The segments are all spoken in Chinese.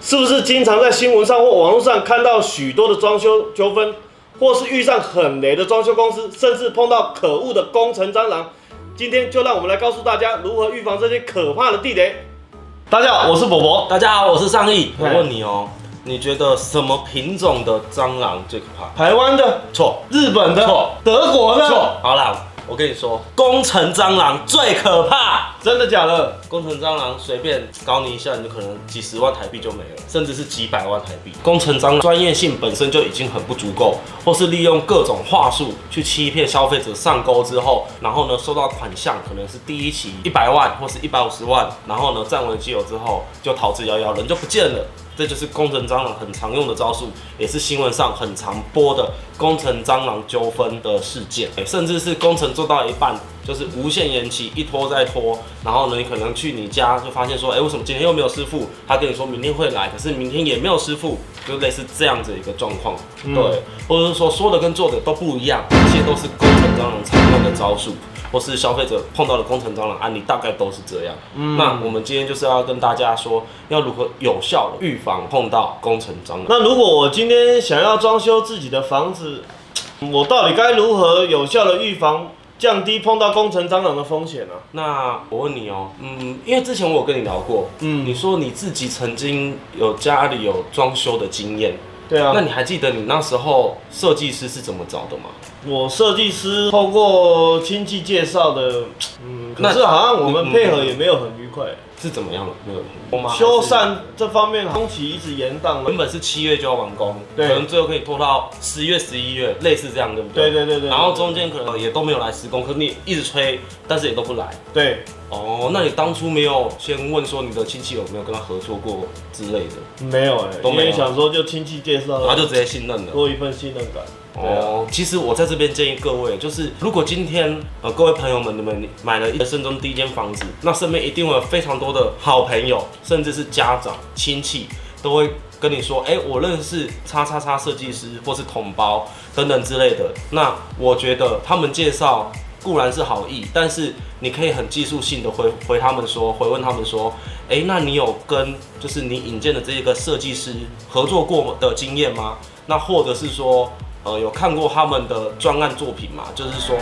是不是经常在新闻上或网络上看到许多的装修纠纷，或是遇上很雷的装修公司，甚至碰到可恶的工程蟑螂？今天就让我们来告诉大家如何预防这些可怕的地雷。大家好，我是伯伯。大家好，我是尚义。我问你哦，你觉得什么品种的蟑螂最可怕？台湾的、错，日本的错、德国的，错。好啦，我跟你说，工程蟑螂最可怕。真的假的？工程蟑螂随便搞你一下，你可能几十万台币就没了，甚至是几百万台币。工程蟑螂专业性本身就已经很不足够，或是利用各种话术去欺骗消费者上钩之后，然后呢收到款项可能是第一期一百万或是一百五十万，然后呢占为己有之后就逃之夭夭，人就不见了。这就是工程蟑螂很常用的招数，也是新闻上很常播的工程蟑螂纠纷的事件，甚至是工程做到一半就是无限延期，一拖再拖，然后呢，你可能去你家就发现说，哎、为什么今天又没有师傅？他跟你说明天会来，可是明天也没有师傅，就类似这样子一个状况，对，或者是说说的跟做的都不一样，这些都是工程蟑螂常用的招数。或是消费者碰到的工程蟑螂案例，大概都是这样。那我们今天就是要跟大家说，要如何有效的预防碰到工程蟑螂。那如果我今天想要装修自己的房子，我到底该如何有效的预防、降低碰到工程蟑螂的风险呢、那我问你哦，嗯，因为之前我有跟你聊过，嗯你说你自己曾经有家里有装修的经验，对啊，那你还记得你那时候设计师是怎么找的吗？我设计师透过亲戚介绍的，嗯，可是好像我们嗯配合也没有很愉快。是怎么样的？没有？修缮这方面工期一直延宕原本是七月就要完工，对可能最后可以拖到十月、十一月，类似这样，对不对？对对对对然后中间可能也都没有来施工，可是你一直催，但是也都不来。对，哦，那你当初没有先问说你的亲戚有没有跟他合作过之类的，没有哎、都没有因为想说就亲戚介绍，然后就直接信任了。多一份信任感。哦，其实我在这边建议各位，就是如果今天呃各位朋友们，你们买了一生中第一间房子，那身边一定会有非常多的好朋友，甚至是家长、亲戚，都会跟你说，哎、我认识叉叉叉设计师，或是统包等等之类的。那我觉得他们介绍固然是好意，但是你可以很技术性的回回他们说，回问他们说，哎、那你有跟就是你引荐的这个设计师合作过的经验吗？那或者是说，呃，有看过他们的专案作品吗？就是说，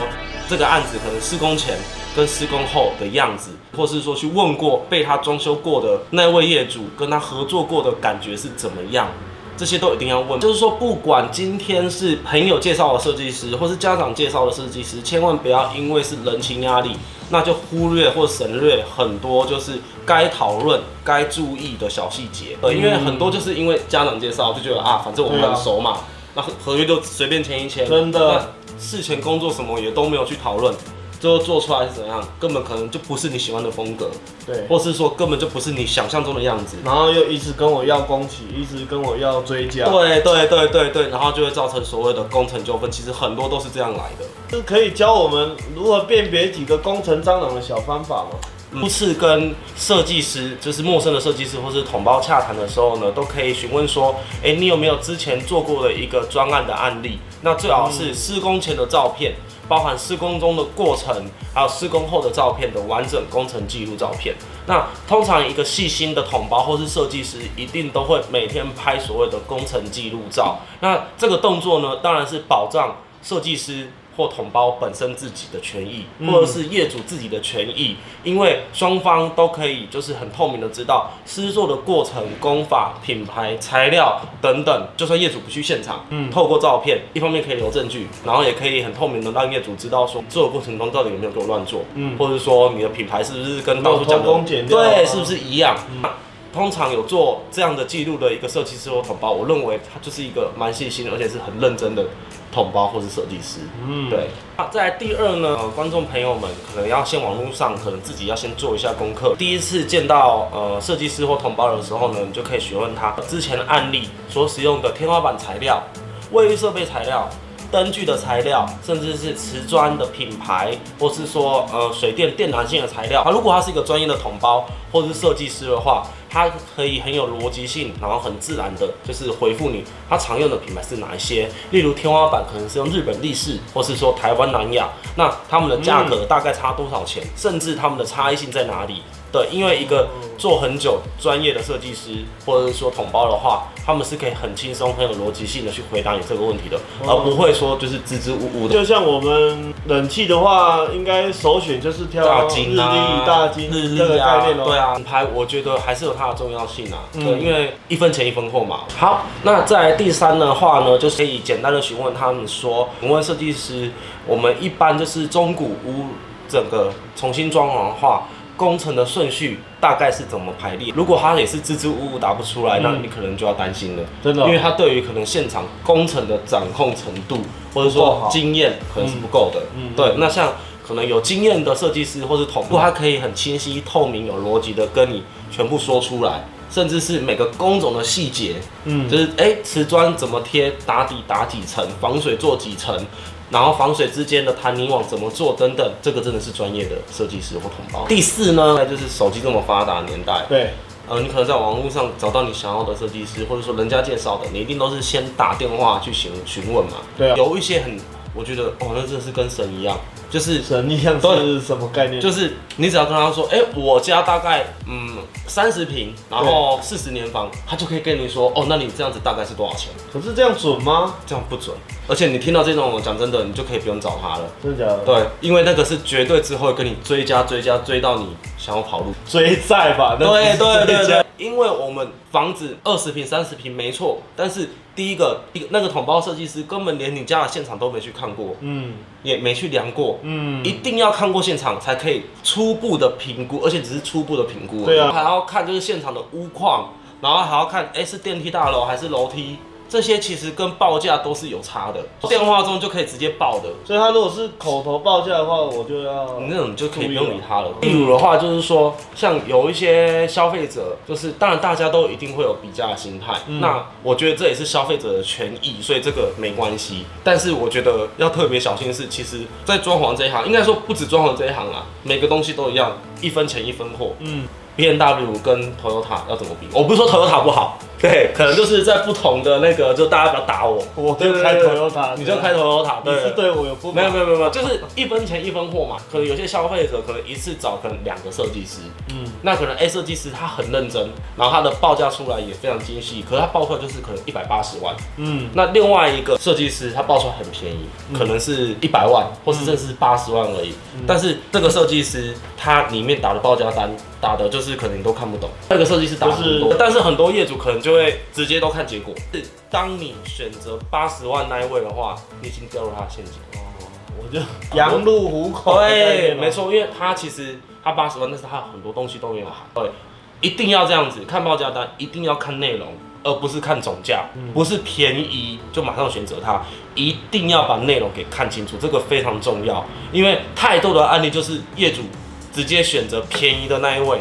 这个案子可能施工前跟施工后的样子，或是说去问过被他装修过的那位业主，跟他合作过的感觉是怎么样？这些都一定要问。就是说，不管今天是朋友介绍的设计师，或是家长介绍的设计师，千万不要因为是人情压力，那就忽略或省略很多就是该讨论、该注意的小细节。呃，因为很多就是因为家长介绍就觉得啊，反正我们很熟嘛，那合合约就随便签一签。真的事前工作什么也都没有去讨论，最后做出来是怎样，根本可能就不是你喜欢的风格，对。或是说根本就不是你想象中的样子。然后又一直跟我要工期，一直跟我要追加，对对对对对，然后就会造成所谓的工程纠纷，其实很多都是这样来的。是可以教我们如何辨别几个工程蟑螂的小方法吗？初次跟设计师，就是陌生的设计师或是统包洽谈的时候呢，都可以询问说，哎，你有没有之前做过的一个专案的案例？那最好是施工前的照片，包含施工中的过程，还有施工后的照片的完整工程记录照片。那通常一个细心的统包或是设计师，一定都会每天拍所谓的工程记录照。那这个动作呢，当然是保障设计师或同胞本身自己的权益，嗯或者是业主自己的权益，因为双方都可以就是很透明的知道施作的过程、工法、品牌、材料等等。就算业主不去现场，嗯透过照片，一方面可以留证据，然后也可以很透明的让业主知道说做的过程中到底有没有给我乱做，嗯或者说你的品牌是不是跟到处讲偷工减料啊对，是不是一样？那通常有做这样的记录的一个设计师或统包，我认为他就是一个蛮细心，而且是很认真的统包或是设计师。嗯，对，那再来第二呢，呃，观众朋友们可能要先网络上可能自己要先做一下功课。第一次见到呃设计师或同胞的时候呢，你就可以询问他之前的案例所使用的天花板材料、卫浴设备材料。灯具的材料，甚至是瓷砖的品牌，或是说呃水电电缆性的材料。啊，如果他是一个专业的统包或是设计师的话，它可以很有逻辑性，然后很自然的，就是回复你它常用的品牌是哪一些。例如天花板可能是用日本力士，或是说台湾南亚，那他们的价格大概差多少钱，甚至他们的差异性在哪里？对，因为一个做很久专业的设计师，或者是说统包的话，他们是可以很轻松、很有逻辑性的去回答你这个问题的，而不会说就是支支吾吾的。就像我们冷气的话，应该首选就是挑大日金啊，历、大金日这个历啊概念，哦。对啊，品牌我觉得还是有它的重要性啊，嗯对，因为一分钱一分货嘛。好，那在第三的话呢，就是可以简单的询问他们说，请问设计师，我们一般就是中古屋整个重新装潢的话。工程的顺序大概是怎么排列？如果他也是支支吾吾答不出来，那嗯你可能就要担心了，真的哦因为他对于可能现场工程的掌控程度，或者不够好说经验可能是不够的。嗯嗯对，那像可能有经验的设计师或是同步，他可以很清晰、透明、有逻辑的跟你全部说出来，甚至是每个工种的细节，嗯，就是哎，瓷砖怎么贴，打底打几层，防水做几层。然后防水之间的弹泥网怎么做等等，这个真的是专业的设计师或同胞。第四呢，那就是手机这么发达的年代，对，呃，你可能在网络上找到你想要的设计师，或者说人家介绍的，你一定都是先打电话去询询问嘛。对啊有一些很，我觉得哦，那真的是跟神一样，就是神一样是什么概念？就是你只要跟他说，哎、我家大概嗯三十平，然后四十年房，他就可以跟你说，哦，那你这样子大概是多少钱？可是这样准吗？这样不准，而且你听到这种，讲真的，你就可以不用找他了。真的假的？，对，因为那个是绝对之后跟你追加追加追到你想要跑路。追债吧？对对对，因为我们房子二十平、三十平没错，但是第一个一个那个统包设计师根本连你家的现场都没去看过，嗯。也没去量过，嗯，一定要看过现场才可以初步的评估，而且只是初步的评估，对啊。还要看就是现场的屋况，然后还要看哎、是电梯大楼还是楼梯。这些其实跟报价都是有差的，电话中就可以直接报的，所以他如果是口头报价的话，我就要你那种就可以不用理他了。例如的话，就是说，像有一些消费者，就是当然大家都一定会有比价的心态，嗯那我觉得这也是消费者的权益，所以这个没关系。但是我觉得要特别小心的是，其实在装潢这一行，应该说不止装潢这一行啦，每个东西都一样，一分钱一分货。嗯 B N W 跟 Toyota 要怎么比？我不是说 Toyota 不好，对，可能就是在不同的那个，就大家不要打我，我就开对对对。Toyota，你就开 Toyota，你是对。我有不满。没有没有没有没有，就是一分钱一分货嘛。可能有些消费者可能一次找可能两个设计师，嗯。那可能 A 设计师他很认真，然后他的报价出来也非常精细，可是他报出来就是可能一百八十万。嗯。那另外一个设计师他报出来很便宜，可能是一百万，或是甚至是八十万而已。但是这个设计师他里面打的报价单打的就是可能你都看不懂，那个设计师打很多，就是但是很多业主可能就会直接都看结果。是当你选择八十万那一位的话，你已经掉入他的陷阱。哦我就羊入虎口对，没，错，因为他其实他八十万，但是他很多东西都没有含。对，一定要这样子看报价单，一定要看内容，而不是看总价，嗯不是便宜就马上选择它，一定要把内容给看清楚，这个非常重要。因为太多的案例就是业主直接选择便宜的那一位。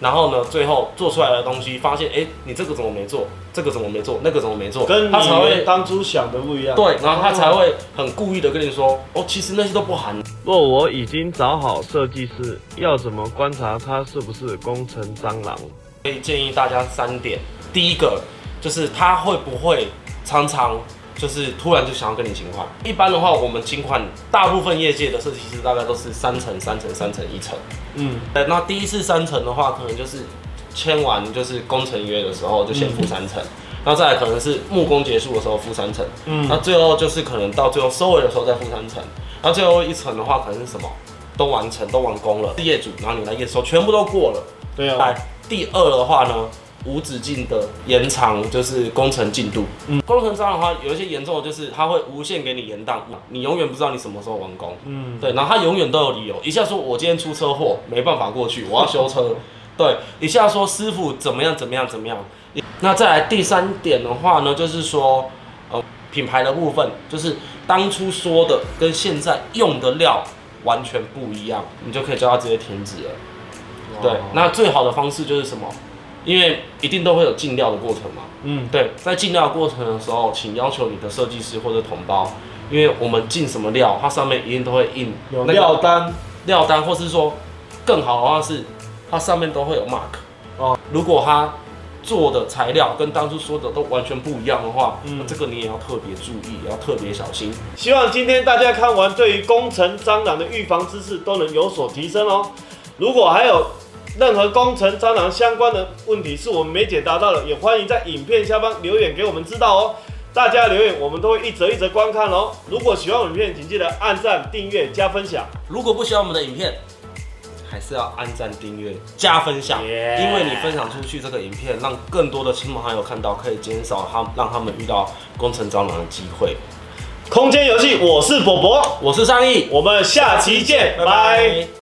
然后呢，最后做出来的东西，发现，哎，你这个怎么没做？这个怎么没做？那个怎么没做？跟他才会你当初想的不一样。对，然后他才会很故意的跟你说，哦，其实那些都不含。若我已经找好设计师，要怎么观察他是不是工程蟑螂？可以建议大家三点。第一个就是他会不会常常就是突然就想要跟你请款。一般的话，我们请款大部分业界的设计师大概都是三层、三层、三层、一层。嗯，呃，那第一次三层的话，可能就是签完就是工程约的时候就先付三层，然后再来可能是木工结束的时候付三层，嗯那最后就是可能到最后收尾的时候再付三层，那最后一层的话可能是什么？都完成都完工了，是业主，然后你来验收，全部都过了。对啊，来，第二的话呢，无止境的延长就是工程进度。嗯工程上的话，有一些严重的就是它会无限给你延宕，你永远不知道你什么时候完工。嗯，对，然后他永远都有理由，一下说我今天出车祸没办法过去，我要修车。对，一下说师傅怎么样怎么样怎么样。那再来第三点的话呢，就是说，呃，品牌的部分，就是当初说的跟现在用的料完全不一样，你就可以叫他直接停止了。对，那最好的方式就是什么？因为一定都会有进料的过程嘛。嗯，对，在进料的过程的时候，请要求你的设计师或者同胞，因为我们进什么料，它上面一定都会印有那个料单，料单，或是说更好的话是，它上面都会有 mark。哦，如果它做的材料跟当初说的都完全不一样的话，嗯这个你也要特别注意，也要特别小心。希望今天大家看完，对于工程蟑螂的预防知识都能有所提升哦。如果还有任何工程蟑螂相关的问题是我们没解答到的，也欢迎在影片下方留言给我们知道哦。大家留言我们都会一则一则观看哦。如果喜欢我们影片，请记得按赞、订阅、加分享。如果不喜欢我们的影片，还是要按赞、订阅、加分享因为你分享出去这个影片，让更多的亲朋好友看到，可以减少他让他们遇到工程蟑螂的机会。空间游戏，我是伯伯，我是尚义，我们下期见，拜拜